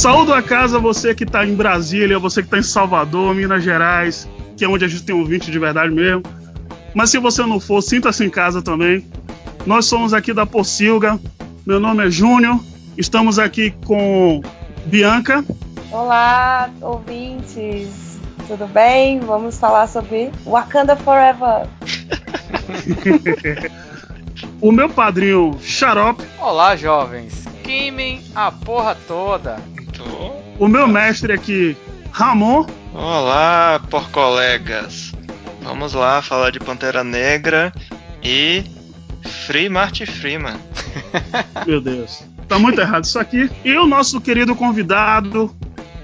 Saúdo a casa, você que está em Brasília, você que está em Salvador, Minas Gerais, que é onde a gente tem ouvinte de verdade mesmo. Mas se você não for, sinta-se em casa também. Nós somos aqui da Pocilga. Meu nome é Júnior. Estamos aqui com Bianca. Olá, ouvintes. Tudo bem? Vamos falar sobre Wakanda Forever. o meu padrinho Xarope. Olá, jovens. Queimem a porra toda. O meu mestre aqui, Ramon. Olá, por colegas. Vamos lá falar de Pantera Negra e Free Marty Freeman. Meu Deus. Tá muito errado isso aqui. E o nosso querido convidado,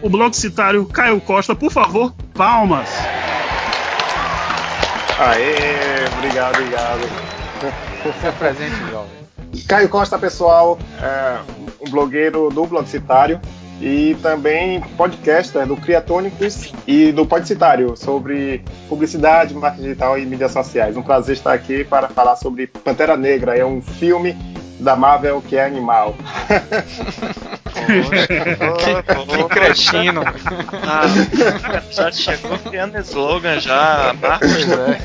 o blogcitário Caio Costa, por favor, palmas. Aê, obrigado, obrigado. Se presente, jovem. Caio Costa, pessoal, é um blogueiro do Blogcitário e também podcaster do Criatônicos e do Podcitário sobre publicidade, marketing digital e mídias sociais. Um prazer estar aqui para falar sobre Pantera Negra. É um filme da Marvel que é animal. que cretino. Ah, já chegou criando slogan já, Marvel é.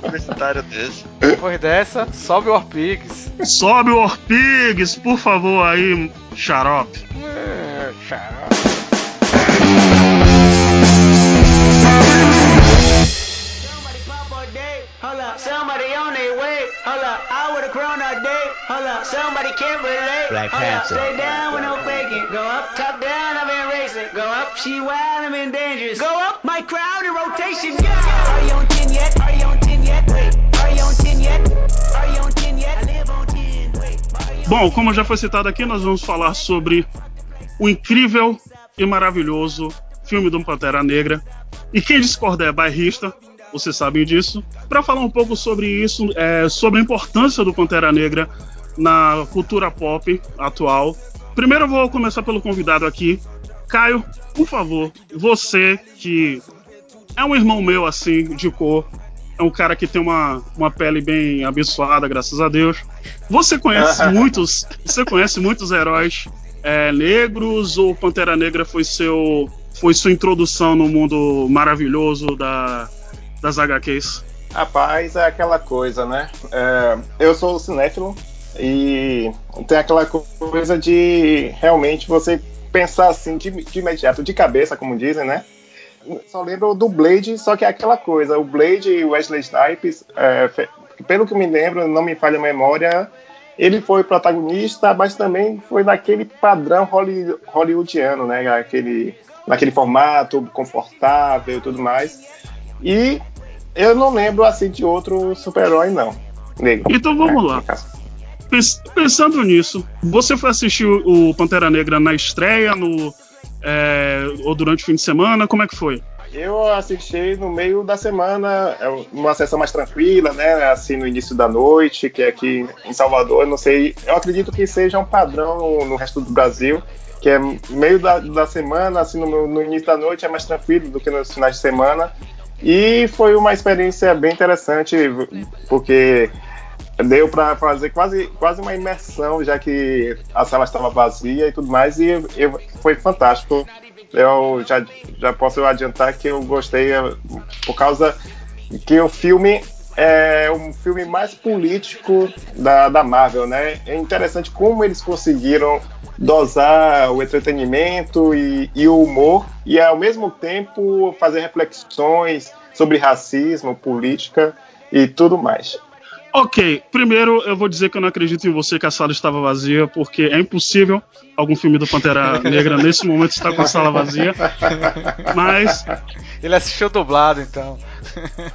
publicitário desse. Depois dessa, sobe o Orpigs. Sobe o Orpigs, por favor aí, xarope. Xarope. Up, somebody on their way. Hold up, I would've grown all day. Hold up, somebody can't relate. Black Hold Panther. Up, stay down with no faking. Go up, top down, I've been racing. Go up, she wild, I'm in dangerous. Go up, my crowd in rotation. Yeah. Are you on 10 yet? Are you on 10 yet? Wait, are you on 10 yet? Are you on 10 yet? I live on 10. Wait, Bom, como já foi citado aqui, nós vamos falar sobre o incrível e maravilhoso filme do Pantera Negra. E quem discorda é bairrista, vocês sabem disso. Para falar um pouco sobre isso, é, sobre a importância do Pantera Negra na cultura pop atual. Primeiro eu vou começar pelo convidado aqui. Caio, por favor, você que é um irmão meu assim, de cor, é um cara que tem uma, uma pele bem abençoada, graças a Deus. Você conhece muitos, você conhece muitos heróis é, negros ou Pantera Negra foi seu foi sua introdução no mundo maravilhoso da, das HQs? Rapaz, é aquela coisa, né? É, eu sou cinéfilo e tem aquela coisa de realmente você pensar assim de, de imediato, de cabeça, como dizem, né? Só lembro do Blade, só que é aquela coisa. O Blade e Wesley Snipes, é, pelo que me lembro, não me falha a memória, ele foi protagonista, mas também foi naquele padrão hollywoodiano, né? Aquele, naquele formato confortável e tudo mais. E eu não lembro assim de outro super-herói, não. Negro. Então vamos é, lá. Pensando nisso, você foi assistir o Pantera Negra na estreia, no, é, ou durante o fim de semana? Como é que foi? Eu assisti no meio da semana, uma sessão mais tranquila, né? Assim, no início da noite, que é aqui em Salvador. Não sei, eu acredito que seja um padrão no resto do Brasil, que é meio da, da semana, assim, no, no início da noite é mais tranquilo do que nos finais de semana. E foi uma experiência bem interessante, porque deu para fazer quase, quase uma imersão, já que a sala estava vazia e tudo mais, e, e foi fantástico. Eu já, já posso adiantar que eu gostei eh, por causa que o filme é um filme mais político da, da Marvel, né? É interessante como eles conseguiram dosar o entretenimento e, e, o humor e ao mesmo tempo fazer reflexões sobre racismo, política e tudo mais. Ok, primeiro eu vou dizer que eu não acredito em você que a sala estava vazia, porque é impossível algum filme do Pantera Negra nesse momento estar com a sala vazia. Mas. Ele assistiu dublado, então.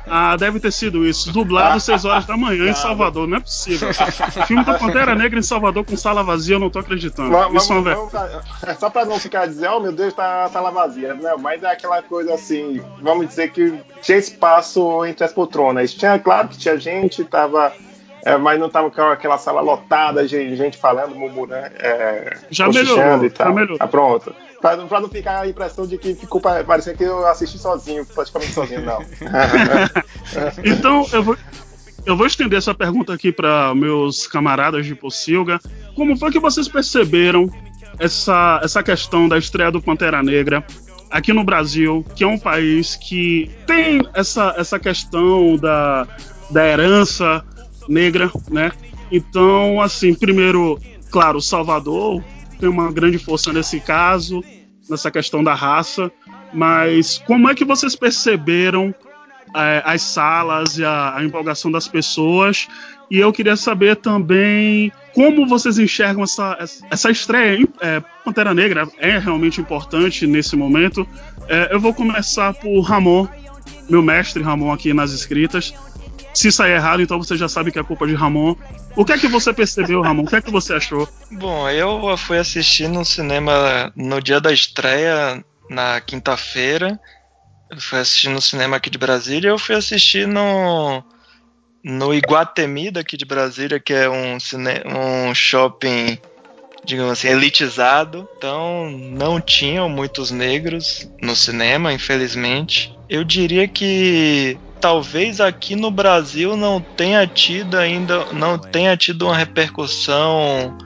Ah, deve ter sido isso. Dublado 6 horas da manhã em Salvador, não é possível. Filme do Pantera Negra em Salvador com sala vazia, eu não tô acreditando. Vamos, isso é vamos, é só pra não ficar dizendo, oh meu Deus, tá a sala vazia. Não, mas é aquela coisa assim, vamos dizer que tinha espaço entre as poltronas. Tinha, claro que tinha gente, tava é, mas não tava com aquela sala lotada, gente, gente falando, murmurando. É, já melhorou, e tal. já melhorou. Tá pronto. Pra, pra, não ficar a impressão de que ficou parecendo que eu assisti sozinho, praticamente sozinho, não. então, eu vou, eu vou estender essa pergunta aqui para meus camaradas de Pocilga. Como foi que vocês perceberam essa, essa questão da estreia do Pantera Negra aqui no Brasil, que é um país que tem essa, essa questão da, da herança negra, né? Então, assim, primeiro, claro, Salvador tem uma grande força nesse caso, nessa questão da raça, mas como é que vocês perceberam é, as salas e a, a, empolgação das pessoas? E eu queria saber também como vocês enxergam essa, essa estreia. É, Pantera Negra é realmente importante nesse momento. É, eu vou começar por Ramon, meu mestre Ramon aqui nas escritas. Se sair errado, então você já sabe que é culpa de Ramon. O que é que você percebeu, Ramon? O que é que você achou? Bom, eu fui assistir no cinema no dia da estreia, na quinta-feira. Fui assistir no cinema aqui de Brasília. Eu fui assistir no, no Iguatemi daqui de Brasília, que é um, cine, um shopping, digamos assim, elitizado. Então não tinham muitos negros no cinema, infelizmente. Eu diria que talvez aqui no Brasil não tenha tido ainda, não tenha tido uma repercussão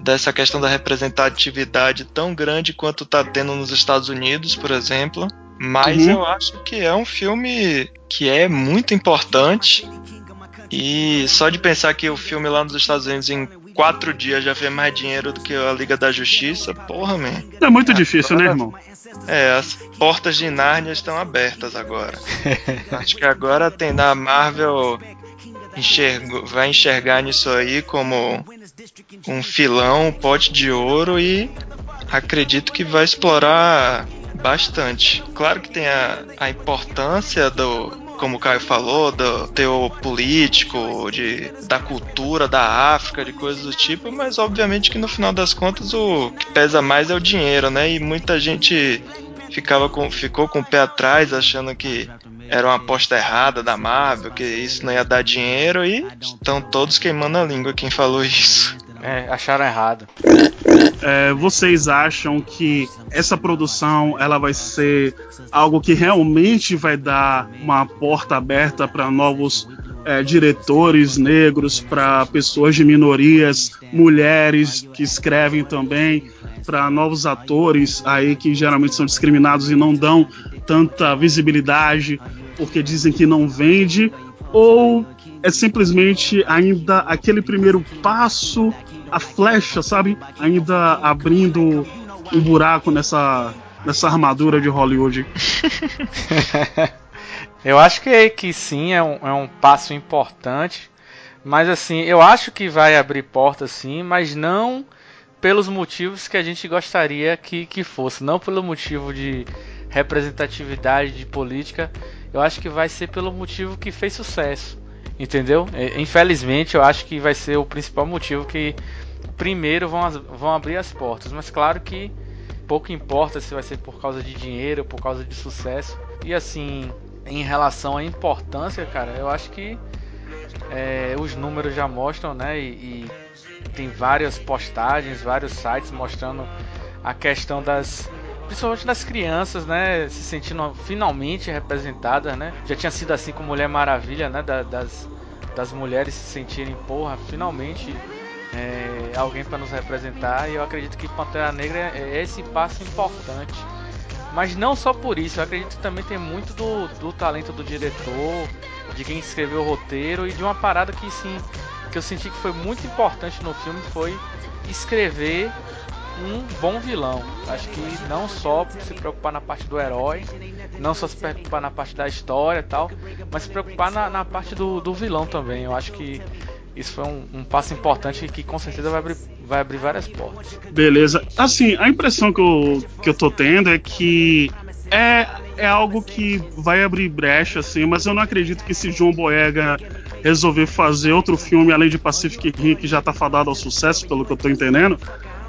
dessa questão da representatividade tão grande quanto está tendo nos Estados Unidos, por exemplo. Mas uhum. eu acho que é um filme que é muito importante. E só de pensar que o filme lá nos Estados Unidos em quatro dias já fez mais dinheiro do que a Liga da Justiça, porra, man. É muito difícil, né, irmão? É, as portas de Nárnia estão abertas agora. Acho que agora tem da Marvel enxergo, vai enxergar nisso aí como um filão, um pote de ouro e acredito que vai explorar bastante. Claro que tem a, a importância do, como o Caio falou, do teor político, de, da cultura da África, de coisas do tipo, mas obviamente que no final das contas o que pesa mais é o dinheiro, né? E muita gente ficava com, ficou com o pé atrás achando que era uma aposta errada da Marvel, que isso não ia dar dinheiro e estão todos queimando a língua quem falou isso. É, acharam errado. É, vocês acham que essa produção ela vai ser algo que realmente vai dar uma porta aberta para novos é, diretores negros, para pessoas de minorias, mulheres que escrevem também, para novos atores aí que geralmente são discriminados e não dão tanta visibilidade porque dizem que não vende, ou é simplesmente ainda aquele primeiro passo, a flecha, sabe? Ainda abrindo um buraco nessa, nessa armadura de Hollywood. eu acho que, que sim, é um, é um passo importante. Mas assim, eu acho que vai abrir portas sim, mas não pelos motivos que a gente gostaria que, que fosse. Não pelo motivo de representatividade de política. Eu acho que vai ser pelo motivo que fez sucesso. Entendeu? É, infelizmente, eu acho que vai ser o principal motivo que primeiro vão, vão abrir as portas. Mas claro que pouco importa se vai ser por causa de dinheiro, por causa de sucesso. E assim, em relação à importância, cara, eu acho que é, os números já mostram, né? E, e, tem várias postagens, vários sites mostrando a questão das principalmente das crianças, né, se sentindo finalmente representadas, né? Já tinha sido assim com Mulher Maravilha, né, da, das, das mulheres se sentirem, porra, finalmente é, alguém para nos representar. E eu acredito que Pantera Negra é esse passo importante. Mas não só por isso, eu acredito que também tem muito do, do talento do diretor, de quem escreveu o roteiro e de uma parada que sim, que eu senti que foi muito importante no filme foi escrever um bom vilão. Acho que não só se preocupar na parte do herói, não só se preocupar na parte da história e tal, mas se preocupar na, na parte do, do, vilão também. Eu acho que isso foi um, um passo importante que com certeza vai abrir, vai abrir várias portas. Beleza. Assim, a impressão que eu, que eu tô tendo é que é, é algo que vai abrir brecha, assim, mas eu não acredito que se João Boyega resolver fazer outro filme além de Pacific Rim, que já tá fadado ao sucesso, pelo que eu tô entendendo,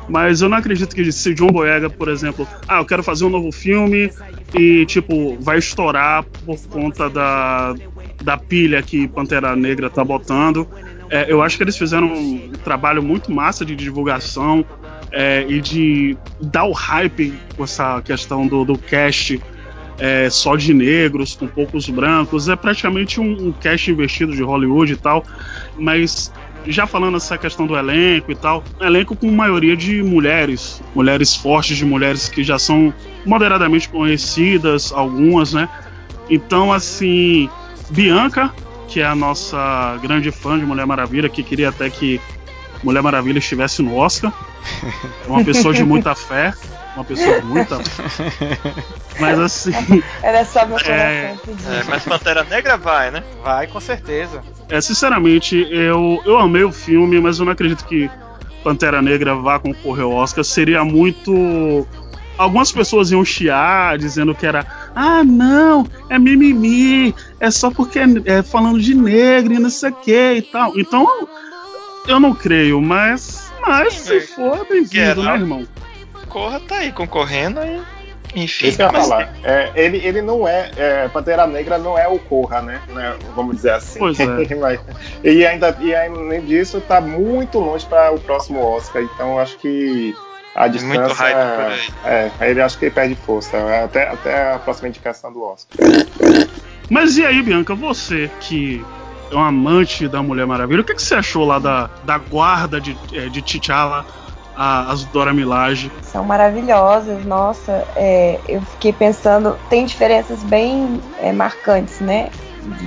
mas eu não acredito que se John Boyega, por exemplo, ah, eu quero fazer um novo filme e, tipo, vai estourar por conta da, da pilha que Pantera Negra tá botando. É, eu acho que eles fizeram um trabalho muito massa de divulgação é, e de dar o hype com essa questão do, do cast é, só de negros, com poucos brancos. É praticamente um, um cast investido de Hollywood e tal. Mas já falando essa questão do elenco e tal, elenco com maioria de mulheres, mulheres fortes, de mulheres que já são moderadamente conhecidas, algumas, né? Então, assim, Bianca, que é a nossa grande fã de Mulher Maravilha, que queria até que Mulher Maravilha estivesse no Oscar. É uma pessoa de muita fé. Uma pessoa fé. Mas assim. Era só meu coração É, É, mas Pantera Negra vai, né? Vai, com certeza. É, sinceramente, eu, eu amei o filme, mas eu não acredito que Pantera Negra vá concorrer ao Oscar. Seria muito. Algumas pessoas iam chiar, dizendo que era. Ah, não, é mimimi, é só porque é, é falando de negro e não sei o que e tal. Então, eu não creio, mas. Mas se for, é bem-vindo, né, irmão? Corra tá aí concorrendo e. Enfim. Isso que eu ia falar. É, ele, ele não é, é. Pantera Negra não é o Corra, né? Né, Vamos dizer assim. Pois é. Mas- e, ainda, e além disso, tá muito longe para o próximo Oscar. Então eu acho que a Muito distância. hype por aí. É, aí ele acho que ele perde força. Até, até a próxima indicação do Oscar. Mas e aí, Bianca, você que é um amante da Mulher Maravilha, o que, que você achou lá da, da guarda de, é, de T'Challa, a- as Dora Milaje? São maravilhosas, nossa. é, eu fiquei pensando, tem diferenças bem é, marcantes, né?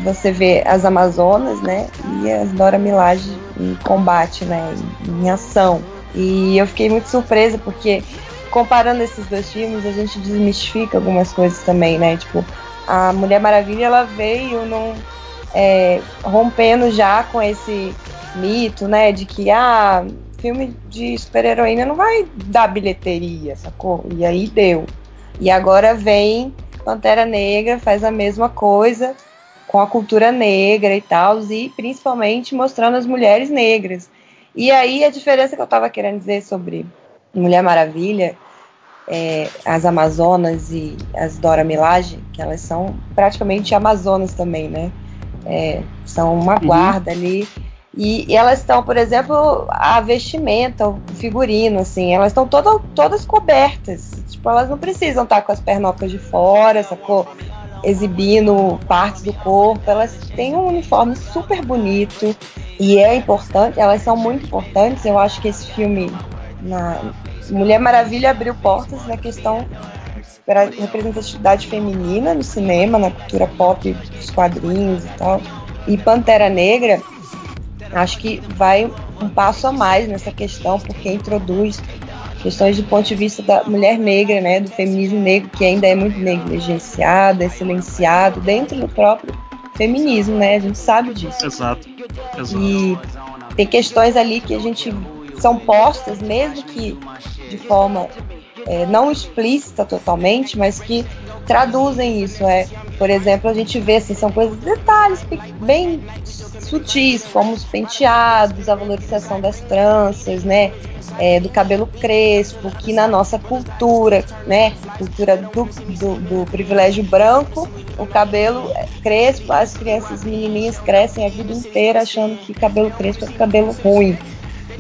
Você vê as Amazonas, né? E as Dora Milaje em combate, né? Em, ação. E eu fiquei muito surpresa porque comparando esses dois filmes, a gente desmistifica algumas coisas também, né? Tipo, a Mulher Maravilha ela veio num, é, rompendo já com esse mito, né? De que ah, filme de super-heroína não vai dar bilheteria, sacou? E aí deu. E agora vem Pantera Negra, faz a mesma coisa com a cultura negra e tal, e principalmente mostrando as mulheres negras. E aí a diferença que eu estava querendo dizer sobre Mulher Maravilha, é, as Amazonas e as Dora Milaje, que elas são praticamente Amazonas também, né? É, são uma guarda ali. E, elas estão, por exemplo, a vestimenta, o figurino, assim, elas estão toda, todas cobertas. Tipo, elas não precisam estar com as pernocas de fora, sacou? Exibindo partes do corpo. Elas têm um uniforme super bonito e é importante, elas são muito importantes. Eu acho que esse filme, na Mulher Maravilha, abriu portas na questão para representatividade feminina no cinema, na cultura pop, dos quadrinhos e tal. E Pantera Negra, acho que vai um passo a mais nessa questão, porque introduz questões do ponto de vista da mulher negra, né, do feminismo negro, que ainda é muito negligenciado, é silenciado dentro do próprio feminismo, né? A gente sabe disso. Exato. Exato. E tem questões ali que a gente são postas, mesmo que de forma é, não explícita totalmente, mas que traduzem isso. É, por exemplo, a gente vê assim, são coisas, detalhes bem sutis, como os penteados, a valorização das tranças, né? é, do cabelo crespo, que na nossa cultura, né? Cultura do, do, do privilégio branco, o cabelo é crespo, as crianças menininhas crescem a vida inteira achando que cabelo crespo é cabelo ruim.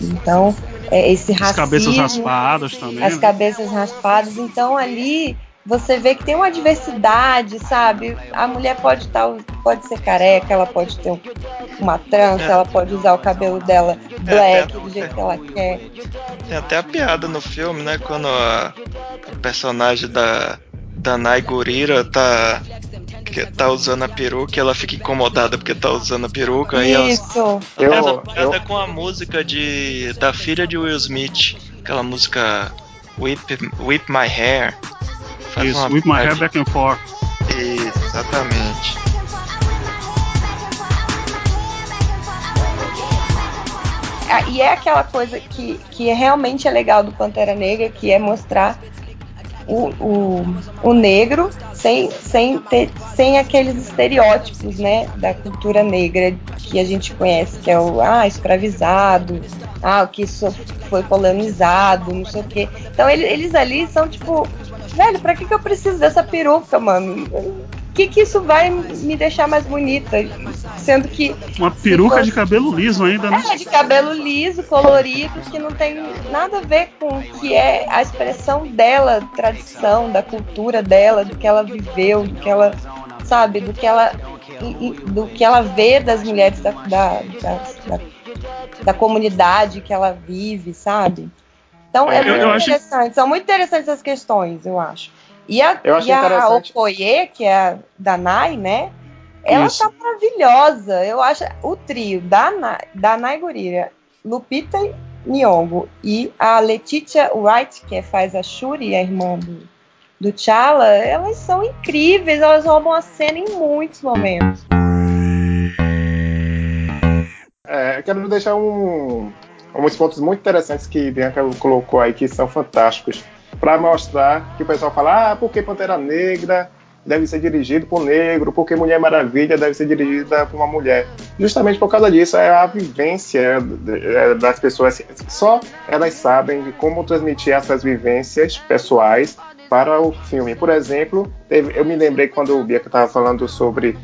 Então, é, esse As racismo, cabeças raspadas também. as né? cabeças raspadas. Então ali você vê que tem uma diversidade, sabe? A mulher pode estar, pode ser careca, ela pode ter um- uma trança, É. ela pode usar o cabelo dela black até- do jeito que ela quer. Tem até a piada no filme, né? Quando a, a personagem da, da Nai Gurira tá, que tá usando a peruca e ela fica incomodada porque tá usando a peruca. Ela, Isso. ela Eu- faz a piada eu- com a música de, da filha de Will Smith, aquela música Whip, Whip My Hair. Faz Isso, uma with my hair back and forth. Exatamente. Ah, E é aquela coisa que, que realmente é legal do Pantera Negra, que é mostrar o, o, o negro sem, sem, ter, sem aqueles estereótipos né, da cultura negra que a gente conhece, que é o ah, escravizado, ah, o que isso foi colonizado, não sei o quê. Então ele- eles ali são tipo, velho, pra que, que eu preciso dessa peruca, mano? O que, que isso vai me deixar mais bonita? Sendo que Uma peruca de cabelo liso ainda, né? é, de cabelo liso, colorido, que não tem nada a ver com o que é a expressão dela, tradição, da cultura dela, do que ela viveu, do que ela, sabe, do que ela, do que ela vê das mulheres da, da- da da comunidade que ela vive, sabe? Então é, É, muito acho- interessante, são muito interessantes as questões, eu acho. E a, Eu e a. Okoye, que é a Danai, né? Ela Isso. tá maravilhosa. Eu acho o trio Danai, Danai Gurira, Lupita Nyong'o e a Letitia Wright, que faz a Shuri, a irmã do, do T'Challa, elas são incríveis, elas roubam a cena em muitos momentos. É, eu quero deixar um, alguns pontos muito interessantes que Bianca colocou aí, que são fantásticos, para mostrar que o pessoal fala: ah, por que Pantera Negra deve ser dirigido por negro, por que Mulher Maravilha deve ser dirigida por uma mulher? Justamente por causa disso, é a vivência é, das pessoas. Só elas sabem como transmitir essas vivências pessoais para o filme. Por exemplo, eu me lembrei quando o Bianca estava falando sobre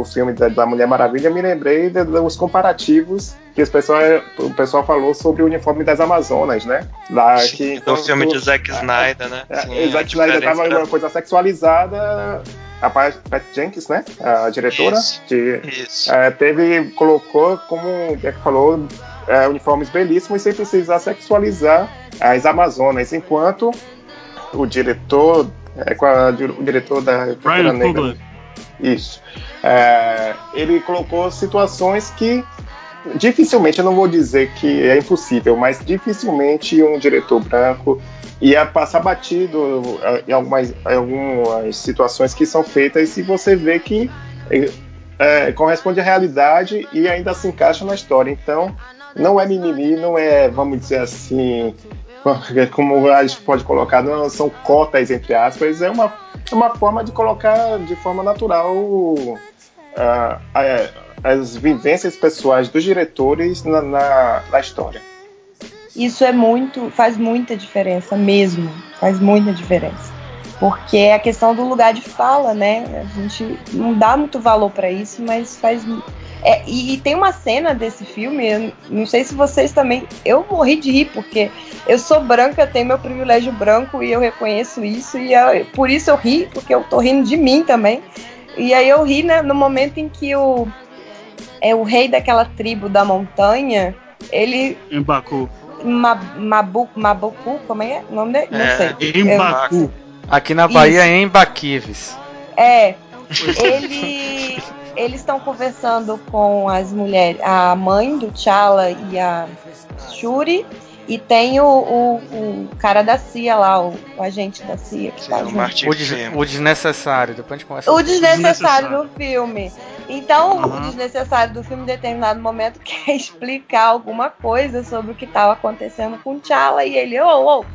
o filme da, da Mulher Maravilha, me lembrei de- dos comparativos que os pessoal, o pessoal falou sobre o uniforme das Amazonas, né? Lá, que, do filme tu- de Zack Snyder, né? é, Sim, Zack a Snyder tava uma coisa sexualizada. A Pat Jenkins, né? A diretora, Isso. que Isso. é, teve, colocou, como o Jack falou, é, uniformes belíssimos sem precisar sexualizar as Amazonas, enquanto o diretor, é, com a- o diretor da Brian Negra, Coogler. Isso. É, ele colocou situações que dificilmente, eu não vou dizer que é impossível, mas dificilmente um diretor branco ia passar batido eh, em algumas, algumas situações que são feitas se você vê que eh, eh, corresponde à realidade e ainda se encaixa na história. Então, não é mimimi, não é, vamos dizer assim, como a gente pode colocar, não são cotas entre aspas, é uma, é uma forma de colocar de forma natural a- as vivências pessoais dos diretores na, na, na história. Isso é muito, faz muita diferença mesmo, faz muita diferença. Porque é a questão do lugar de fala, né? A gente não dá muito valor para isso, mas faz. É, e, e tem uma cena desse filme, eu não sei se vocês também. Eu morri de rir, porque eu sou branca, tenho meu privilégio branco e eu reconheço isso, e eu- por isso eu ri, porque eu tô rindo de mim também. E aí eu ri né, no momento em que o, é, o rei daquela tribo da montanha, ele Em Baku. Ma- Mabu, Mabucu, como é o nome dele? Não É, sei. Em Eu- Baku. Aqui na Bahia é em Baquives. É, ele, eles estão conversando com as mulheres, a mãe do T'Challa e a Shuri, e tem o, o, o cara da CIA lá, o, o agente da CIA que Sim, tá o junto. Martin O, des- o desnecessário. Depois a gente conversa. O desnecessário Desnecessário. do filme. Então, o Uhum. desnecessário do filme, em determinado momento, quer explicar alguma coisa sobre o que estava acontecendo com o T'Challa. E ele, ô, ô, shh,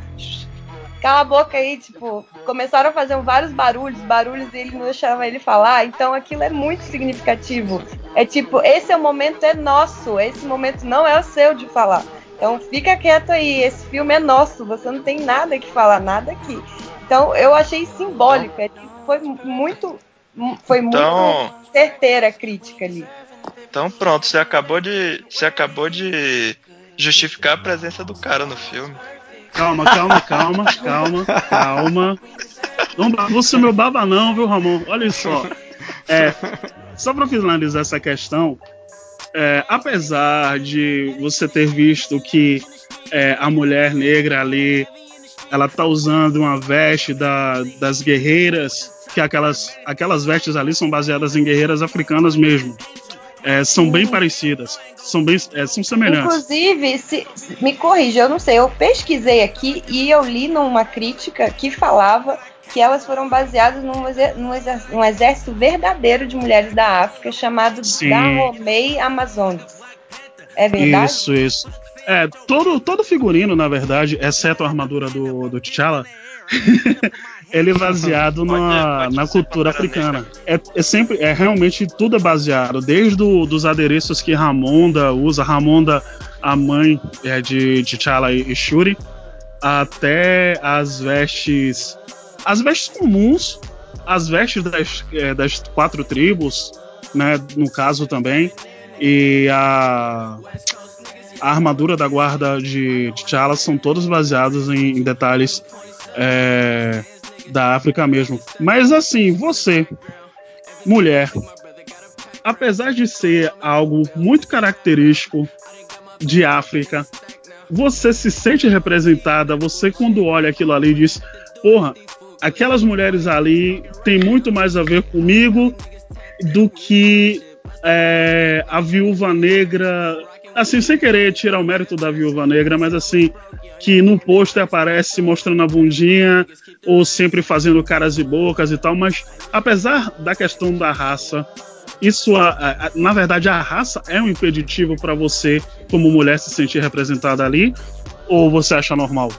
cala a boca aí. Tipo, começaram a fazer vários barulhos, barulhos, e ele não deixava ele falar. Então, aquilo é muito significativo. É tipo, esse é o momento é nosso. Esse momento não é o seu de falar. Então, fica quieto aí. Esse filme é nosso. Você não tem nada que falar, nada aqui. Então, eu achei simbólico. é, Foi muito. Foi muito Então, certeira a crítica ali. então pronto, você acabou de. Você acabou de justificar a presença do cara no filme. Calma, calma, calma, calma, calma. Não bagunça meu baba não, viu, Ramon? Olha só. É, só para finalizar essa questão, é, apesar de você ter visto que é, a mulher negra ali, ela tá usando uma veste da- das guerreiras, que aquelas, aquelas vestes ali são baseadas em guerreiras africanas mesmo. É, são bem parecidas, são bem, é, são semelhantes. Inclusive, se, se- me corrija, eu não sei, eu pesquisei aqui e eu li numa crítica que falava que elas foram baseadas num, exer- num exer- num exército verdadeiro de mulheres da África chamado Sim. Dahomey Amazonas. É verdade? Isso, isso. É, todo, todo figurino, na verdade, exceto a armadura do, do T'Challa, ele é baseado na, pode na cultura africana. É, é sempre, é realmente tudo é baseado, desde o, dos adereços que Ramonda usa, Ramonda, a mãe é, de de T'Challa e, e Shuri, até as vestes, as vestes comuns, as vestes das, é, das quatro tribos, né, no caso também, e a a armadura da guarda de T'Challa são todos baseados em, em detalhes é, da África mesmo. Mas assim, você, mulher, apesar de ser algo muito característico de África. Você se sente representada, você quando olha aquilo ali diz, porra, aquelas mulheres ali têm muito mais a ver comigo do que é, a viúva negra. Assim, sem querer tirar o mérito da viúva negra, mas assim, que no pôster aparece mostrando a bundinha ou sempre fazendo caras e bocas e tal, mas apesar da questão da raça, isso, a, a, na verdade, a raça é um impeditivo para você, como mulher, se sentir representada ali? Ou você acha normal?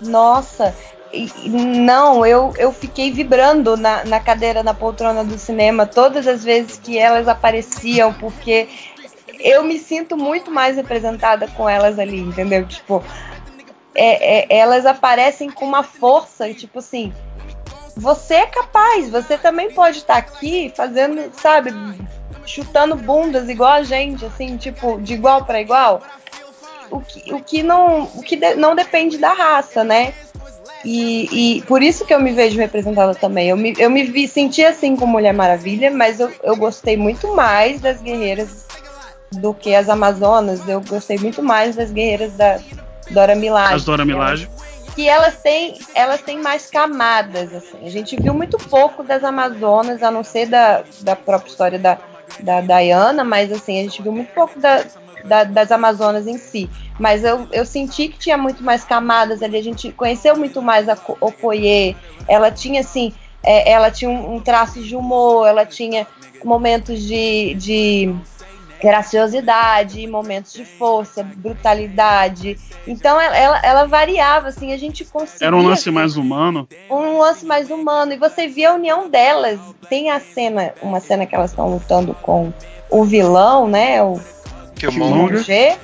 Nossa, não, eu, eu fiquei vibrando na, na cadeira, na poltrona do cinema, todas as vezes que elas apareciam, porque eu me sinto muito mais representada com elas ali, entendeu? Tipo, é, é, elas aparecem com uma força, tipo assim, você é capaz, você também pode estar aqui fazendo, sabe, chutando bundas igual a gente, assim, tipo, de igual para igual. O que, o que, não, o que de, não depende da raça, né? E, e, por isso que eu me vejo representada também. Eu me, eu me vi, senti assim com Mulher Maravilha, mas eu, eu gostei muito mais das guerreiras do que as Amazonas. Eu gostei muito mais das guerreiras da Dora Milaje. As Dora Milaje. Que elas têm, elas têm mais camadas. Assim. A gente viu muito pouco das Amazonas, a não ser da, da própria história da, da Diana, mas assim, a gente viu muito pouco da, da, das Amazonas em si. Mas eu, eu senti que tinha muito mais camadas ali. A gente conheceu muito mais a Okoye. Ela tinha, assim, é, ela tinha um, um, traço de humor, ela tinha momentos de, de graciosidade, momentos de força, brutalidade. Então ela, ela, variava, assim, a gente conseguia. Era um lance mais humano. Um lance mais humano. E você via a união delas. Tem a cena, uma cena que elas estão lutando com o vilão, né? O Killmonger.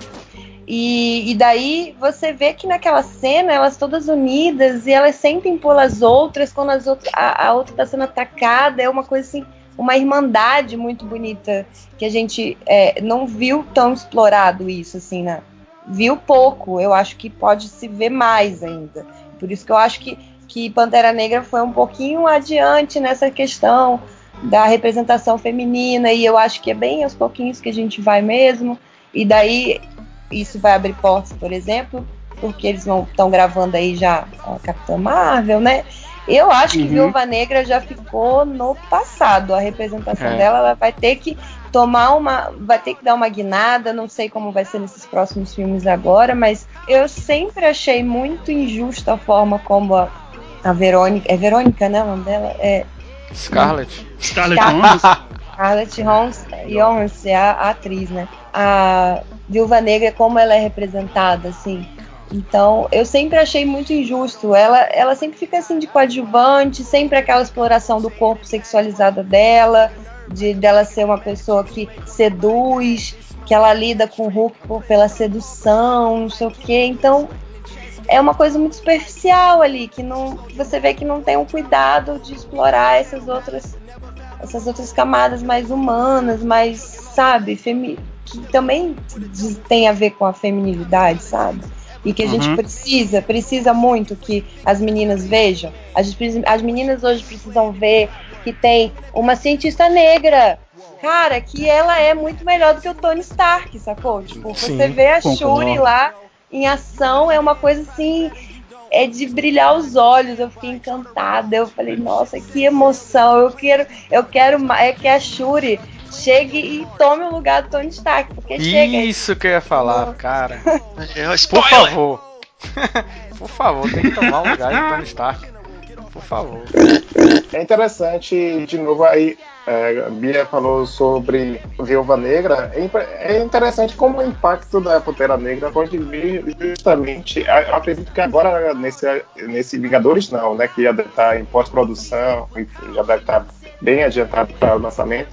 E, e daí você vê que naquela cena elas todas unidas e elas sentem pelas outras quando as outras, a, a outra está sendo atacada. É uma coisa assim, uma irmandade muito bonita que a gente é, não viu tão explorado isso assim, né? Viu pouco. Eu acho que pode se ver mais ainda. Por isso que eu acho que, que Pantera Negra foi um pouquinho adiante nessa questão da representação feminina e eu acho que é bem aos pouquinhos que a gente vai mesmo. E daí isso vai abrir portas, por exemplo, porque eles estão gravando aí já a Capitã Marvel, né? Eu acho que uhum. Viúva Negra já ficou no passado. A representação é. dela ela vai ter que tomar uma. vai ter que dar uma guinada. Não sei como vai ser nesses próximos filmes agora, mas eu sempre achei muito injusta a forma como a, a Verônica. É Verônica, né? O nome dela? É. Scarlett. Scarlett Johansson. Scarlett Johansson é a, a atriz, né? A Viúva Negra, como ela é representada, assim. Então, eu sempre achei muito injusto. Ela, ela sempre fica assim de coadjuvante, sempre aquela exploração do corpo sexualizado dela, de dela ser uma pessoa que seduz, que ela lida com o Hulk pela sedução, não sei o quê. Então, é uma coisa muito superficial ali, que não você vê que não tem um cuidado de explorar essas outras essas outras camadas mais humanas, mais, sabe, femi que também tem a ver com a feminilidade, sabe? E que a uhum. gente precisa, precisa muito que as meninas vejam. As, as meninas hoje precisam ver que tem uma cientista negra cara, que ela é muito melhor do que o Tony Stark, sacou? Tipo, Sim, você vê a Shuri lá em ação, é uma coisa assim, é de brilhar os olhos. Eu fiquei encantada. Eu falei, nossa, que emoção. Eu quero, eu quero é que a Shuri chegue e tome o lugar do Tony Stark. Porque Isso chega, Isso que eu ia falar, cara. Por favor. Por favor, tem que tomar o lugar do Tony Stark. Por favor. É interessante, de novo, aí é, a Bia falou sobre Viúva Negra. É, é interessante como o impacto da Pantera Negra pode vir justamente. Eu acredito que agora, nesse, nesse Vingadores, não, né? Que já deve estar em pós-produção, já deve estar bem adiantado para o lançamento.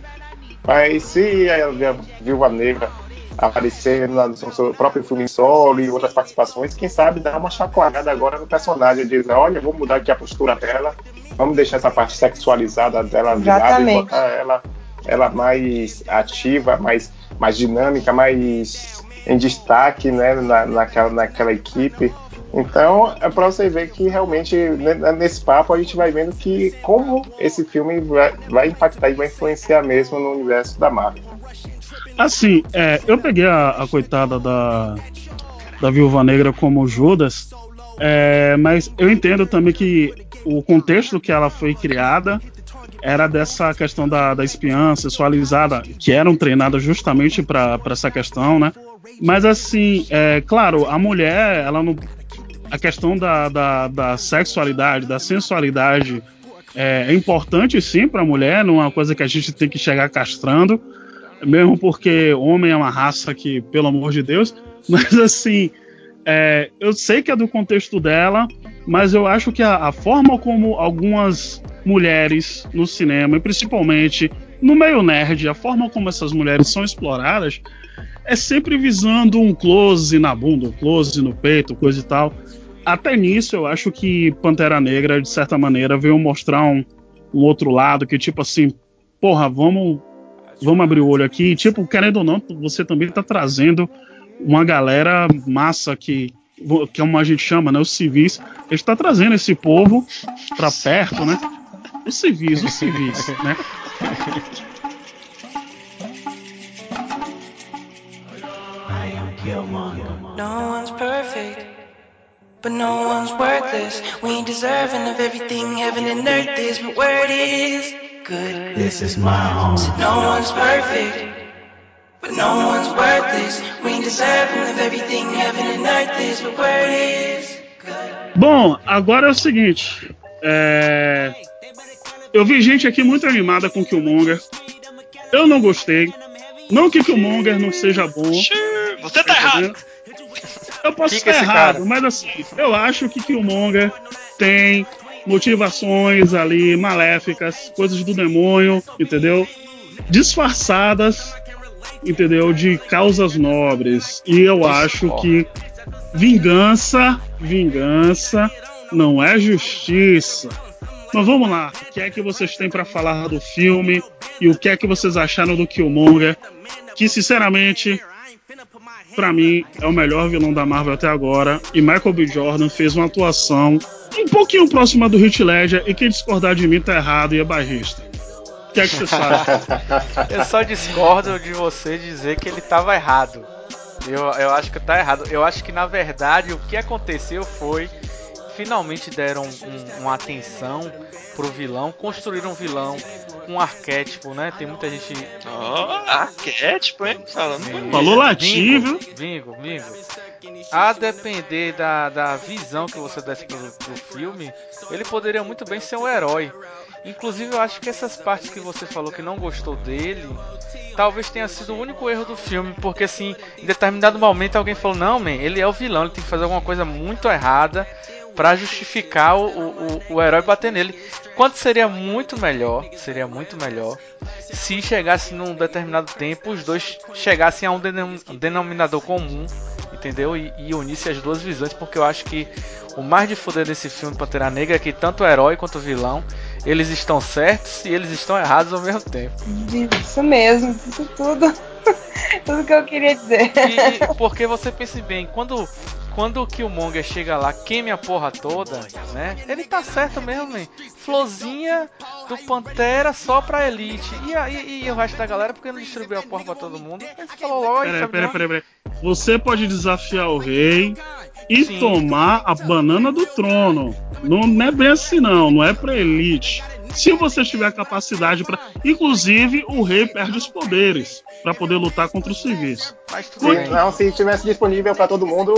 Mas se a Viúva Negra aparecer no seu próprio filme solo e outras participações, quem sabe dar uma chacoalhada agora no personagem, dizer, olha, vamos mudar aqui a postura dela, vamos deixar essa parte sexualizada dela de lado e botar ela, ela mais ativa, mais, mais dinâmica, mais em destaque né, na, naquela, naquela equipe. Então, é para você ver que realmente né, nesse papo a gente vai vendo que como esse filme vai, vai impactar e vai influenciar mesmo no universo da Marvel. Assim, é, eu peguei a, a, coitada da, da Viúva Negra como Judas, é, mas eu entendo também que o contexto que ela foi criada era dessa questão da, da espiã sexualizada, que eram treinadas justamente para essa questão, né? Mas assim, é, claro, a mulher, ela não. A questão da, da, da sexualidade, da sensualidade é, é importante sim para a mulher, não é uma coisa que a gente tem que chegar castrando, mesmo porque homem é uma raça que, pelo amor de Deus, mas assim, é, eu sei que é do contexto dela, mas eu acho que a, a, forma como algumas mulheres no cinema, e principalmente no meio nerd, a forma como essas mulheres são exploradas, é sempre visando um close na bunda, um close no peito, coisa e tal. Até nisso, eu acho que Pantera Negra, de certa maneira, veio mostrar um, um outro lado, que tipo assim, porra, vamos, vamos abrir o olho aqui. Tipo, querendo ou não, você também está trazendo uma galera massa que, que é como a gente chama, né, os civis, ele está trazendo esse povo para perto, né? Os civis, os civis, né? but no one's worthless. We ain't deserving of everything heaven and earth is, but where it is, good. This is my home. So no one's perfect. But no one's worthless. We ain't deserving of everything heaven and earth is, but where it is. Bom, agora é o seguinte. É... Eu vi gente aqui muito animada com Killmonger. Eu não gostei. Não que Killmonger não seja bom. Você tá errado. Eu posso estar errado, cara? mas assim, eu acho que Killmonger tem motivações ali maléficas, coisas do demônio, entendeu? Disfarçadas entendeu? De causas nobres. E eu acho que vingança, vingança não é justiça. Mas vamos lá, o que é que vocês têm para falar do filme e o que é que vocês acharam do Killmonger? Que sinceramente, para mim é o melhor vilão da Marvel até agora. E Michael B. Jordan fez uma atuação um pouquinho próxima do Heath Ledger e quem discordar de mim tá errado e é barrista que é que você sabe? Eu só discordo de você dizer que ele estava errado. Eu, eu acho que tá errado. Eu acho que na verdade o que aconteceu foi finalmente deram um, uma atenção pro vilão, construíram um vilão, um arquétipo, né? Tem muita gente. Oh, arquétipo, hein? Falando Falou latim, viu? Bingo, bingo. A depender da, da visão que você desse pro, pro filme, ele poderia muito bem ser um herói. Inclusive, eu acho que essas partes que você falou que não gostou dele, talvez tenha sido o único erro do filme, porque assim, em determinado momento alguém falou: não, man, ele é o vilão, ele tem que fazer alguma coisa muito errada para justificar o, o, o, herói bater nele. Quando seria muito melhor, seria muito melhor se chegasse num determinado tempo, os dois chegassem a um denominador comum, entendeu? E, e unisse as duas visões, porque eu acho que o mais de foder desse filme Pantera Negra é que tanto o herói quanto o vilão eles estão certos e eles estão errados ao mesmo tempo. Isso mesmo, isso tudo. tudo que eu queria dizer. E, porque você pense bem, quando quando o Killmonger chega lá, queime a porra toda, né? Ele tá certo mesmo, man. Florzinha do Pantera só pra Elite. E, e, e o resto da galera, porque não distribuiu a porra pra todo mundo? Ele falou logo, peraí, peraí, peraí, peraí. Você pode desafiar o rei e Sim. tomar a banana do trono. Não, não é bem assim, não. Não é pra Elite se você tiver capacidade para. Inclusive, o rei perde os poderes para poder lutar contra os civis. Sim, não, se estivesse disponível para todo mundo,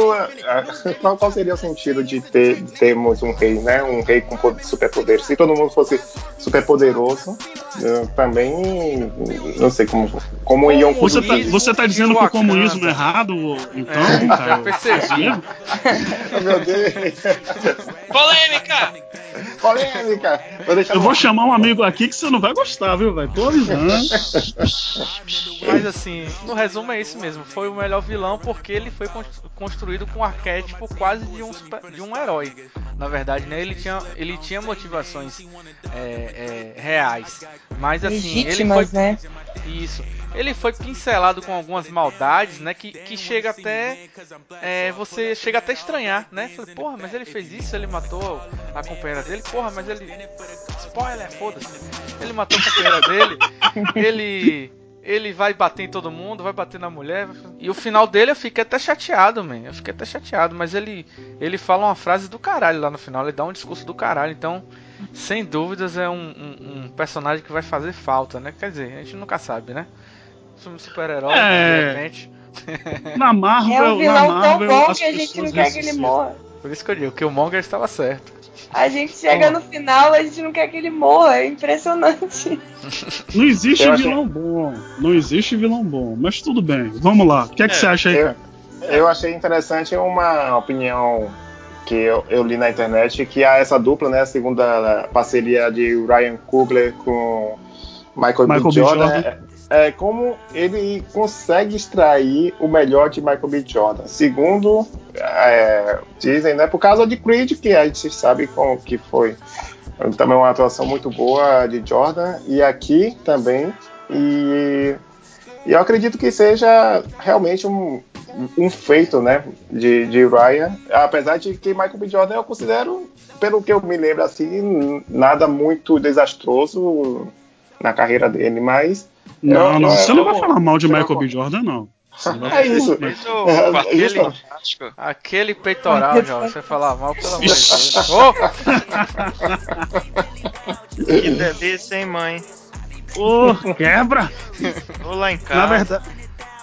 qual, qual, seria o sentido de, ter, de termos um rei, né? Um rei com superpoderes? Se todo mundo fosse superpoderoso, também não sei como, como iam Você tá, você tá dizendo que o comunismo é errado, então, é, cara? Já percebi. Meu Deus. Polêmica! Polêmica! Eu vou chamar um amigo aqui que você não vai gostar, viu, velho? Tô avisando. Mas assim, no resumo é isso mesmo. Foi o melhor vilão porque ele foi construído com um arquétipo quase de um, de um herói. Na verdade, né? Ele tinha, ele tinha motivações é, é, reais. Mas assim, Legítimas, ele foi. né? Isso. Ele foi pincelado com algumas maldades, né? Que, que chega até. É, você chega até a estranhar, né? Falei, porra, mas ele fez isso, ele matou a companheira dele, porra, mas ele. Spoiler, foda-se. Ele matou a companheira dele, ele. Ele vai bater em todo mundo, vai bater na mulher. E o final dele eu fiquei até chateado, man. Eu fiquei até chateado. Mas ele, ele fala uma frase do caralho lá no final. Ele dá um discurso do caralho. Então, sem dúvidas, é um, um, um personagem que vai fazer falta, né? Quer dizer, a gente nunca sabe, né? Filme super-herói, É. de repente. Na Marvel, É um na vilão tão Marvel, bom as que a gente não quer que ele morra. Por isso que eu digo que o Monger estava certo. A gente chega no final, a gente não quer que ele morra. É impressionante. Não existe Eu achei- vilão bom. Não existe vilão bom. Mas tudo bem. Vamos lá. O que é que É, você acha aí, Eu, eu achei interessante uma opinião que eu, eu li na internet que há essa dupla, né, a segunda parceria de Ryan Coogler com Michael, Michael B. B. Jordan, Jordan. É, como ele consegue extrair o melhor de Michael B. Jordan. Segundo é, dizem, né, por causa de Creed, que a gente sabe como que foi também uma atuação muito boa de Jordan e aqui também e e eu acredito que seja realmente um, um feito, né, de, de Ryan, apesar de que Michael B. Jordan eu considero, pelo que eu me lembro assim, nada muito desastroso na carreira dele, mas Não, não. eu- Você não vai falar mal de Michael B. Jordan, não. Não é isso. É, isso. Fantástico. Aquele peitoral, Jorge, você falar mal, pelo amor de Deus. Ô, Que delícia, hein, mãe? Ô, quebra! Vou lá em casa. Na verdade,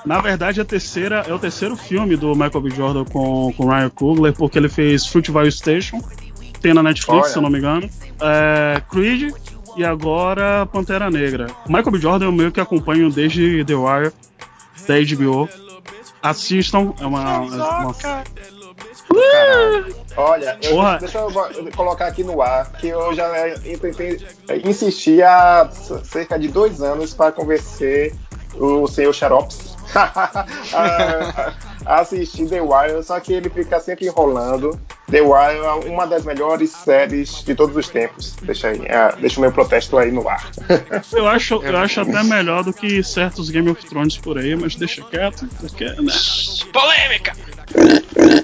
na verdade, a terceira é o terceiro filme do Michael B. Jordan com, com Ryan Coogler, porque ele fez Fruitvale Station, tem na Netflix, Olha. se eu não me engano, é, Creed e agora Pantera Negra. Michael B. Jordan eu meio que acompanho desde The Wire, da HBO. Assistam, é uma. uma... Olha, eu- Porra. deixa eu colocar aqui no ar que eu já é, tentei é, insistir há cerca de dois anos para convencer o senhor Xarops a, a assistir The Wire, só que ele fica sempre enrolando. The Wire é uma das melhores séries de todos os tempos. Deixa aí, é, deixa o meu protesto aí no ar. Eu acho, eu acho até melhor do que certos Game of Thrones por aí, mas deixa quieto, porque, né? Polêmica!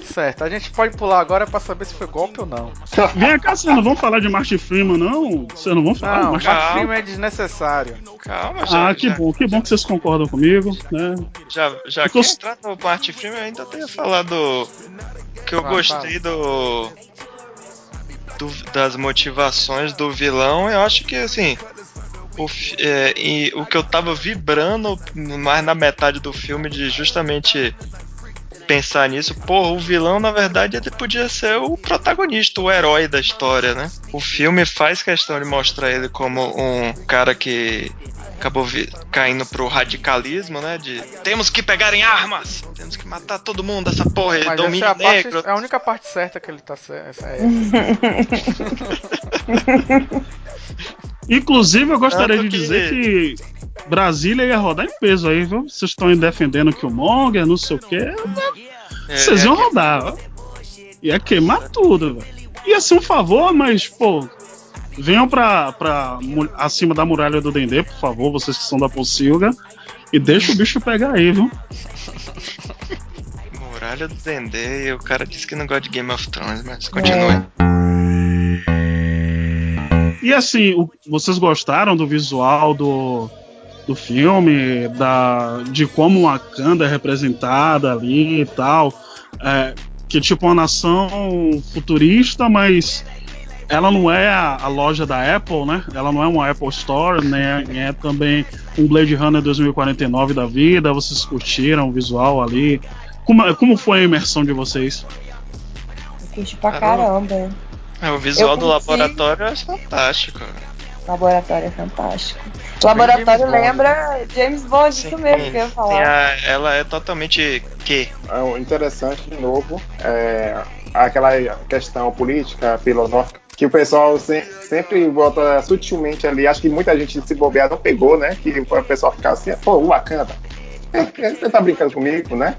Certo, a gente pode pular agora pra saber se foi golpe ou não. Vem cá, vocês não vão falar de Martin Freeman, não? Vocês não vão falar de Não, Martin Mark Calma. Freeman é desnecessário. Calma, já. Ah, que já, bom, que bom que vocês concordam comigo, né? Já, já que Ficou- entrar no Martin Freeman, eu ainda tenho falado que eu Vai, gostei do, do- das motivações do vilão. Eu acho que assim. O, é, e o que eu tava vibrando mais na metade do filme de justamente pensar nisso, porra, o vilão na verdade ele podia ser o protagonista, o herói da história, né? O filme faz questão de mostrar ele como um cara que acabou caindo pro radicalismo, né? De temos que pegar em armas, temos que matar todo mundo, essa porra, ele Mas essa é domínio a, parte, negro. é a única parte certa que ele tá certo. É Inclusive, eu gostaria Tanto de que- dizer que Brasília ia rodar em peso aí, viu? Vocês estão aí defendendo que o Monger, não sei o quê. É, Vocês é iam que- rodar, ó. Ia queimar tudo, velho. Ia ser um favor, mas, pô. Venham pra, pra acima da muralha do Dendê, por favor, vocês que são da Pocilga. E deixa o bicho pegar aí, viu? Muralha do Dendê, e o cara disse que não gosta de Game of Thrones, mas continue. E assim, o- vocês gostaram do visual do, do filme, da, de como Wakanda é representada ali e tal? É, que tipo uma nação futurista, mas ela não é a, a loja da Apple, né? Ela não é uma Apple Store, né? É também um Blade Runner 2049 da vida. Vocês curtiram o visual ali? Como, como foi a imersão de vocês? Curti pra Caramba. É, o visual Eu do curti. laboratório é fantástico. O laboratório é fantástico. O laboratório James Bond. lembra James Bond, isso mesmo que eu ia falar. a- ela é totalmente que? É um interessante de novo é, aquela questão política, filosófica, que o pessoal se- sempre bota sutilmente ali. Acho que muita gente se bobear não pegou, né? Que o pessoal fica assim, pô, o Wakanda. Você tá brincando comigo, né?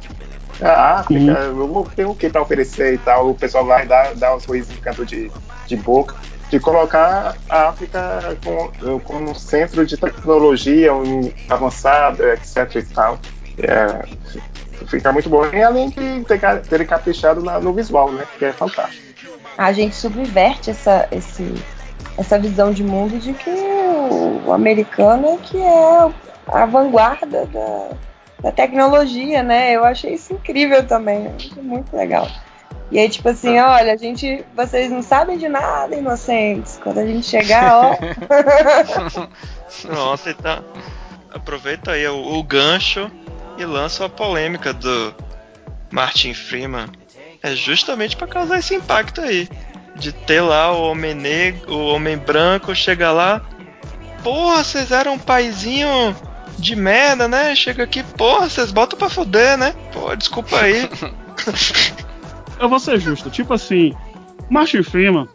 A África, uhum. eu vou ter o que para oferecer e tal. O pessoal vai dar, dar um sorriso de canto de, de boca. De colocar a África como, como centro de tecnologia um, avançada, etc e tal. É, fica muito bom. E além de ter, ter caprichado na, no visual, né? Que é fantástico. A gente subverte essa, esse, essa visão de mundo de que o, o americano é que é a vanguarda da, da tecnologia, né? Eu achei isso incrível também, muito legal. E aí, tipo assim, olha, a gente. Vocês não sabem de nada, inocentes. Quando a gente chegar, ó. Nossa, então. Aproveita aí o, o, gancho e lança a polêmica do Martin Freeman. É justamente para causar esse impacto aí. De ter lá o homem negro, o homem branco, chega lá. Porra, vocês eram um paizinho de merda, né? Chega aqui, porra, vocês botam pra foder, né? Pô, desculpa aí. Eu vou ser justo, tipo assim, Martin Freeman,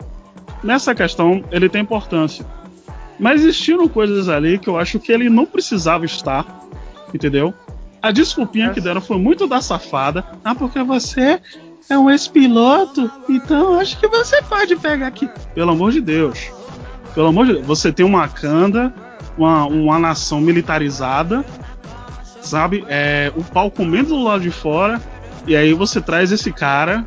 nessa questão, ele tem importância. Mas existiram coisas ali que eu acho que ele não precisava estar, entendeu? A desculpinha que deram foi muito da safada. Ah, porque você é um ex-piloto, então acho que você pode pegar aqui. Pelo amor de Deus. Pelo amor de Deus. Você tem uma canda uma, uma nação militarizada, sabe? É, o pau comendo do lado de fora, e aí você traz esse cara,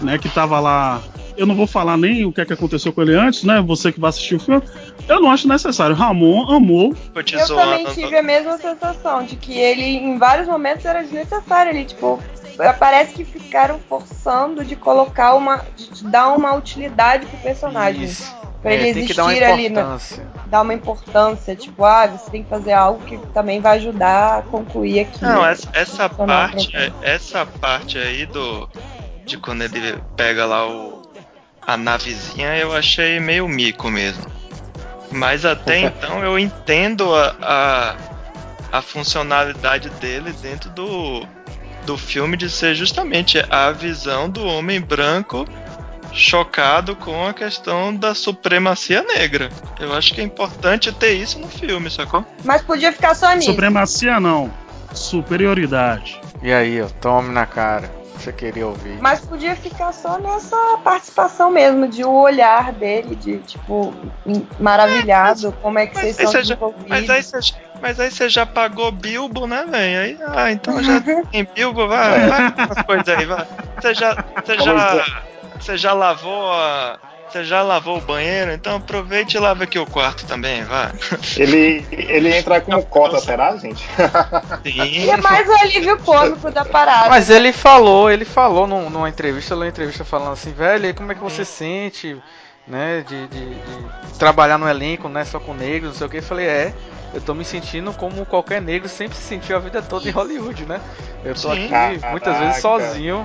né, que tava lá. Eu não vou falar nem o que, é que aconteceu com ele antes, né? Você que vai assistir o filme. Eu não acho necessário. Ramon amou. Eu também tive a mesma sensação de que ele, em vários momentos, era desnecessário. Ele, tipo, parece que ficaram forçando de colocar uma. de dar uma utilidade pro personagem. Isso. Pra ele é, existir ali, né? Dar uma importância, tipo, ah, você tem que fazer algo que também vai ajudar a concluir aqui. Não, essa, essa parte, é, essa parte aí do de quando ele pega lá o a navezinha, eu achei meio mico mesmo. Mas até então eu entendo a, a, a funcionalidade dele dentro do do filme de ser justamente a visão do homem branco chocado com a questão da supremacia negra. Eu acho que é importante ter isso no filme, sacou? Mas podia ficar só nisso. Supremacia não. Superioridade. E aí, ó, tome na cara. Você queria ouvir. Mas podia ficar só nessa participação mesmo, de o olhar dele, de tipo, maravilhado, é, como é que vocês estão desenvolvidos. Mas aí você mas aí você já pagou Bilbo, né, velho? Aí, ah, então já tem Bilbo, vai, vai com as coisas aí, vai. Você já, você já, você já lavou a. Você já lavou o banheiro? Então aproveite e lave aqui o quarto também, vai. Ele, ele entra com cota, será, gente? Sim. é mais o alívio cômico da parada. Mas ele falou, ele falou num, numa entrevista, numa entrevista falando assim, velho, como é que você sente, né, de, de, de, trabalhar no elenco, né, só com negros, não sei o que. Eu falei, é, eu tô me sentindo como qualquer negro sempre se sentiu a vida toda em Hollywood, né? Eu tô Sim. aqui muitas vezes sozinho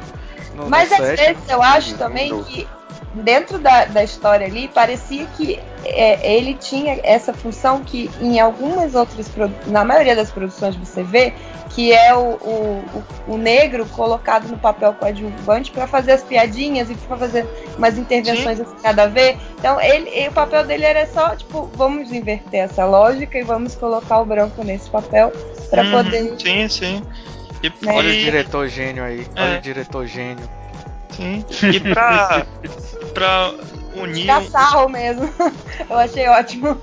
no, Mas às vezes eu acho também que dentro da, da história ali parecia que é, ele tinha essa função que em algumas outras na maioria das produções você vê que é o, o, o negro colocado no papel coadjuvante para fazer as piadinhas e para fazer umas intervenções assim cada vez então ele o papel dele era só tipo vamos inverter essa lógica e vamos colocar o branco nesse papel para uhum, poder sim sim e, né? Olha o diretor gênio aí. É. Olha o diretor gênio. Sim. E pra, pra unir. Caçarro mesmo. Eu achei ótimo.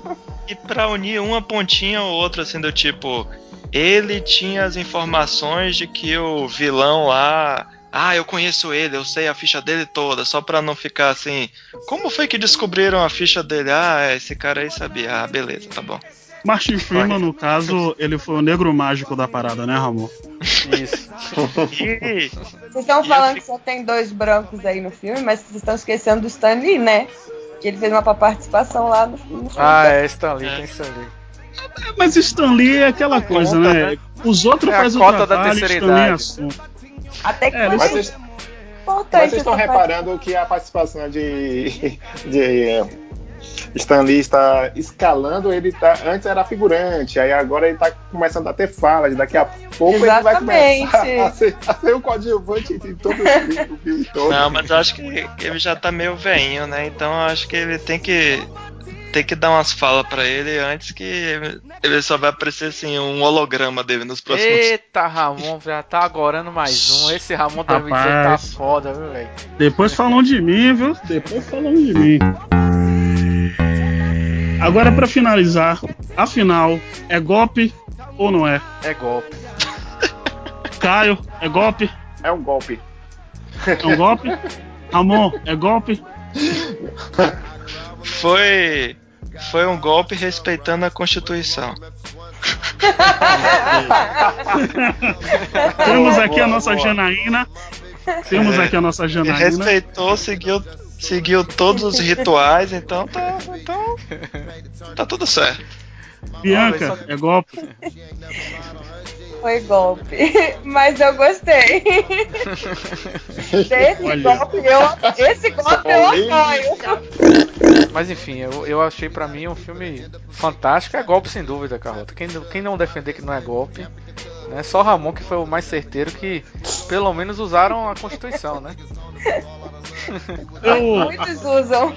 E pra unir uma pontinha ou outra, assim, do tipo. Ele tinha as informações de que o vilão lá. Ah, eu conheço ele, eu sei a ficha dele toda, só pra não ficar assim. Como foi que descobriram a ficha dele? Ah, esse cara aí sabia. Ah, beleza, tá bom. Martin Freeman, no caso, ele foi o negro mágico da parada, né, Ramon? Isso. Vocês estão falando que só tem dois brancos aí no filme, mas vocês estão esquecendo do Stan Lee, né? Que ele fez uma participação lá no, filme. Ah, é, Stan Lee, tem Stan Lee. Mas Stan Lee é aquela coisa, conta, né? né? Os outros é fazem o trabalho, da terceira Stan Lee assunto. Até que é, mas vocês, mas vocês estão reparando que a participação de, de Stanley está escalando, ele tá. Antes era figurante, aí agora ele está começando a ter falas. Daqui a pouco Exatamente. ele vai começar a ser, a ser o coadjuvante de todo o filme todo. Não, mas eu acho que ele já está meio veinho, né? Então eu acho que ele tem que tem que dar umas falas pra ele antes que ele só vai aparecer assim, um holograma dele nos próximos. Eita, Ramon, já tá agorando mais um. Esse Ramon deve dizer que tá Rapaz. foda, viu, velho? Depois falam de mim, viu? Depois falam de mim. Agora, pra finalizar, afinal, é golpe ou não é? É golpe. Caio, é golpe? É um golpe. É um golpe? Ramon, é golpe? Foi. Foi um golpe respeitando a Constituição. Temos Boa, aqui a boa, nossa boa. Janaína. Temos É. aqui a nossa Janaína. respeitou, seguiu, seguiu todos os rituais, então tá. Então, tá tudo certo. Bianca, é golpe? Foi golpe. Mas eu gostei. Esse Olha. golpe eu, esse golpe eu apoio. Mas enfim, eu, eu achei pra mim um filme fantástico. É golpe sem dúvida, Carlota. Quem, quem não defender que não é golpe, né? Só Ramon que foi o mais certeiro que pelo menos usaram a Constituição, né? Eu, Muitos usam.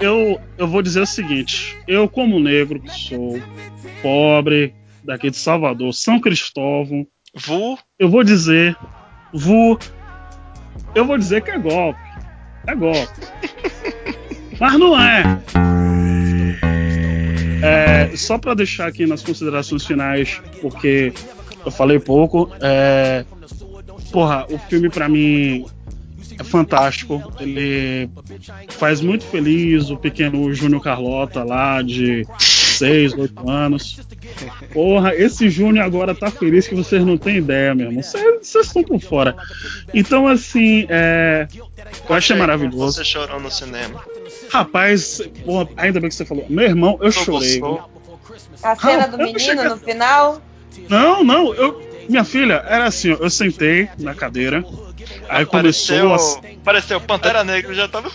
eu, eu vou dizer o seguinte: eu, como negro que sou, pobre, daqui de Salvador, São Cristóvão, Vu, eu vou dizer, vu, eu vou dizer que é golpe. É golpe. Mas não é. É, só para deixar aqui nas considerações finais, porque eu falei pouco, é, porra, o filme pra mim é fantástico. Ele faz muito feliz o pequeno Júnior Carlota lá de 6, 8 anos. Porra, esse Júnior agora tá feliz que vocês não têm ideia, meu irmão. Vocês estão por fora. Então, assim, é, eu achei maravilhoso. Você chorou no cinema. Rapaz, porra, ainda bem que você falou. Meu irmão, eu chorei. Gostou? A cena Ah, do menino cheguei- no final. Não, não, eu. Minha filha, era assim, eu sentei na cadeira, aí Apareceu, começou a. apareceu Pantera Negra já tava.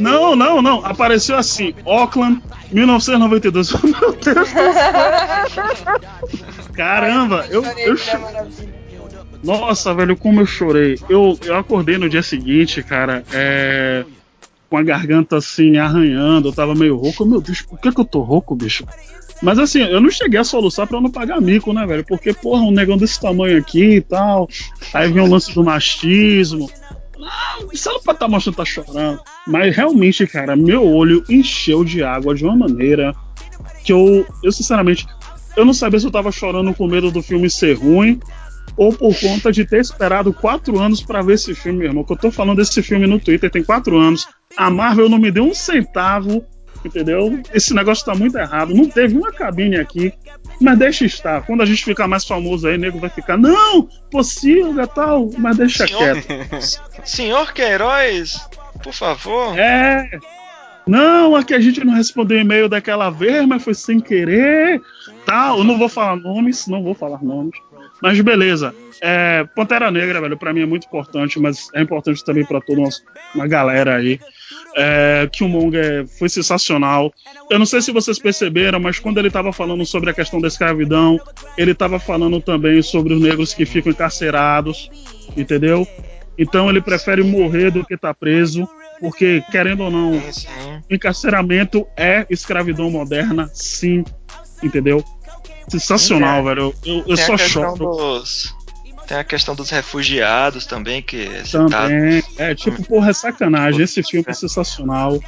Não, não, não, apareceu assim, Auckland, 1992. Meu Deus. Caramba, eu, eu. Nossa, velho, como eu chorei. Eu, eu acordei no dia seguinte, cara, é, com a garganta assim, arranhando, eu tava meio rouco. Meu Deus, por que, que eu tô rouco, bicho? Mas assim, eu não cheguei a soluçar pra não pagar mico, né, velho? Porque, porra, um negão desse tamanho aqui e tal. Aí vem o lance do machismo. Não, você pode estar mostrando que tá chorando. Mas realmente, cara, meu olho encheu de água de uma maneira que eu, eu sinceramente, eu não sabia se eu tava chorando com medo do filme ser ruim ou por conta de ter esperado quatro anos pra ver esse filme, meu irmão. Que eu tô falando desse filme no Twitter tem quatro anos. A Marvel não me deu um centavo, entendeu? Esse negócio tá muito errado. Não teve uma cabine aqui. Mas deixa estar. Quando a gente ficar mais famoso aí, o nego vai ficar, não, possível e tal, mas deixa Senhor, quieto. senhor Queiroz, por favor. É. Não, aqui a gente não respondeu e-mail daquela vez, mas foi sem querer. Tal, eu não vou falar nomes, não vou falar nomes. Mas beleza. É, Pantera Negra, velho, pra mim é muito importante, mas é importante também pra toda uma, galera aí. É, Killmonger foi sensacional. Eu não sei se vocês perceberam, mas quando ele tava falando sobre a questão da escravidão, ele tava falando também sobre os negros que ficam encarcerados, entendeu? Então ele prefere morrer do que estar preso, porque querendo ou não, sim. encarceramento é escravidão moderna, sim, entendeu? Sensacional, velho. Eu, eu Tem só a questão choro dos. Tem a questão dos refugiados também, que é também. É, tipo, porra, é sacanagem. Esse filme é sensacional.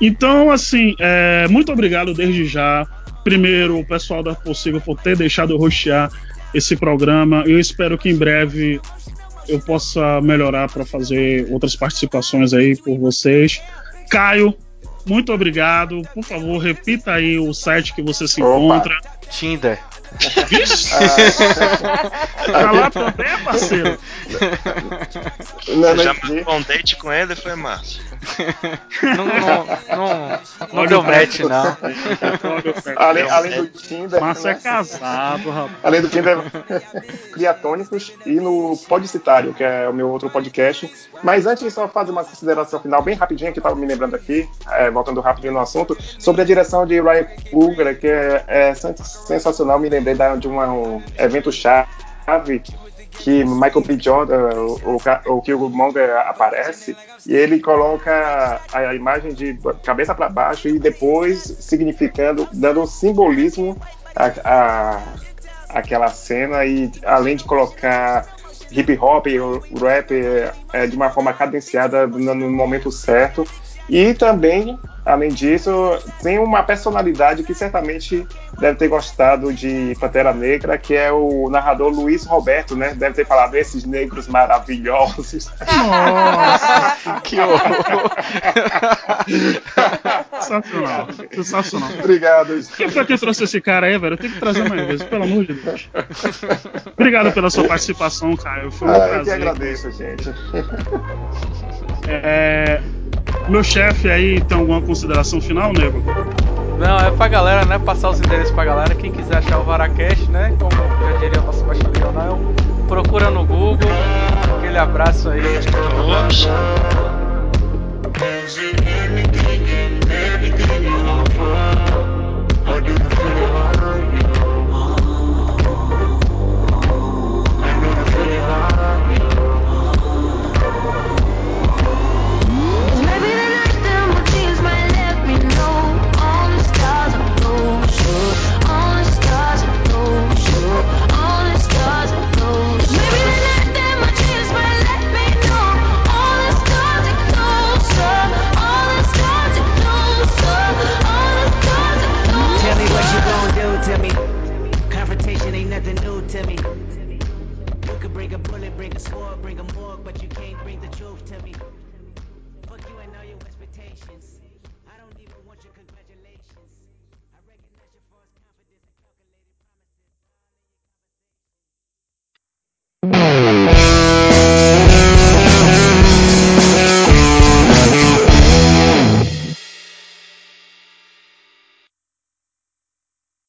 Então, assim, é, muito obrigado desde já. Primeiro, o pessoal da Possível por ter deixado eu rostear esse programa. Eu espero que em breve eu possa melhorar para fazer outras participações aí por vocês. Caio, muito obrigado. Por favor, repita aí o site que você se Opa. encontra. Tinder. Vixe! Ah, Tá lá também, parceiro. não, Você já marcou um date com ele? Foi Márcio. Não, não, não, deu match, não. além, além do Tinder. Márcio é né? casado, rapaz. Além do Tinder, Criatônicos e no Podcitário, que é o meu outro podcast. Mas antes, só fazer uma consideração final bem rapidinha, que estava me lembrando aqui, é, voltando rapidinho no assunto, sobre a direção de Ryan Coogler, que é, é sen- sensacional. Me lembrei da- de uma- um evento chá nave que Michael B. Jordan, o, o, o Killmonger aparece, e ele coloca a, imagem de cabeça para baixo e depois significando, dando um simbolismo a, a, aquela cena, e além de colocar hip hop, rap é, de uma forma cadenciada no, no momento certo, e também Além disso, tem uma personalidade que certamente deve ter gostado de Pantera Negra, que é o narrador Luiz Roberto, né? Deve ter falado esses negros maravilhosos. Nossa, que horror! sensacional, sensacional. Obrigado. Quem foi que trouxe esse cara aí, velho? Eu tenho que trazer mais vezes, pelo amor de Deus. Obrigado pela sua participação, Caio. Foi um ah, prazer. Eu que agradeço, gente. É, meu chefe aí tem alguma consideração final, nego? Não, é pra galera, né? Passar os endereços pra galera. Quem quiser achar o Varacast, né? Como já diria o nosso baixo Leonel, procura no Google. Aquele abraço aí. Ops. To me. Confrontation ain't nothing new to me. You could bring a bullet, bring a sword, bring a morgue, but you can't bring the truth to me. Fuck you and all your expectations. I don't even want your congratulations. I recognize your false confidence and calculated promises.